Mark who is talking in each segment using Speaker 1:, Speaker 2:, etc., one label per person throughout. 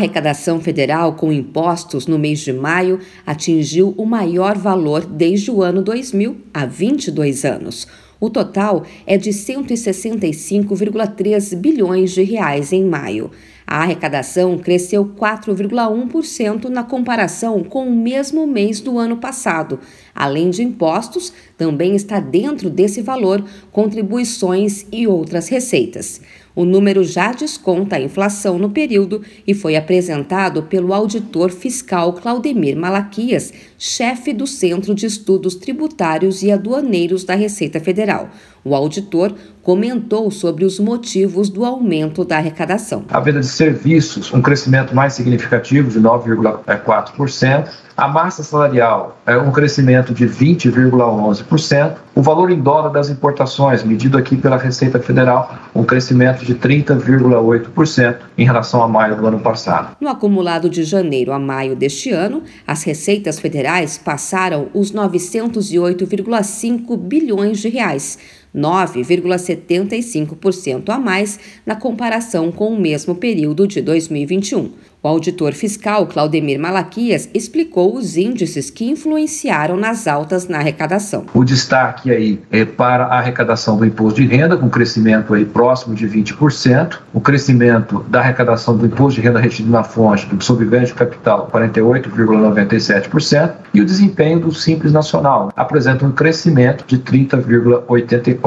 Speaker 1: arrecadação federal com impostos no mês de maio atingiu o maior valor desde o ano 2000, há 22 anos. O total é de 165,3 bilhões de reais em maio. A arrecadação cresceu 4,1% na comparação com o mesmo mês do ano passado. Além de impostos, também está dentro desse valor contribuições e outras receitas. O número já desconta a inflação no período e foi apresentado pelo auditor fiscal Claudemir Malaquias, chefe do Centro de Estudos Tributários e Aduaneiros da Receita Federal. O auditor comentou sobre os motivos do aumento da arrecadação.
Speaker 2: A venda de serviços, um crescimento mais significativo de 9,4%. A massa salarial é um crescimento de 20,11%. O valor em dólar das importações, medido aqui pela Receita Federal, um crescimento de 30,8% em relação a maio do ano passado.
Speaker 1: No acumulado de janeiro a maio deste ano, as receitas federais passaram os 908,5 bilhões de reais 9,75% a mais na comparação com o mesmo período de 2021. O auditor fiscal Claudemir Malaquias explicou os índices que influenciaram nas altas na arrecadação.
Speaker 2: O destaque aí é para a arrecadação do imposto de renda, com crescimento aí próximo de 20%, o crescimento da arrecadação do imposto de renda retido na fonte do ganho de capital, 48,97%, e o desempenho do Simples Nacional apresenta um crescimento de 30,84%.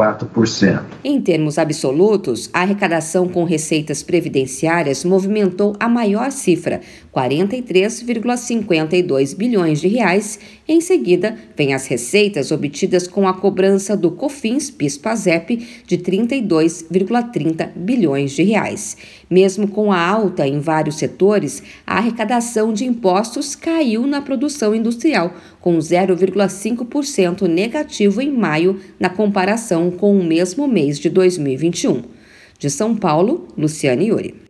Speaker 1: Em termos absolutos, a arrecadação com receitas previdenciárias movimentou a maior cifra, 43,52 bilhões de reais. Em seguida, vem as receitas obtidas com a cobrança do COFINS PIS/PASEP de 32,30 bilhões de reais. Mesmo com a alta em vários setores, a arrecadação de impostos caiu na produção industrial, com 0,5% negativo em maio na comparação com o mesmo mês de 2021. De São Paulo, Luciane Yuri.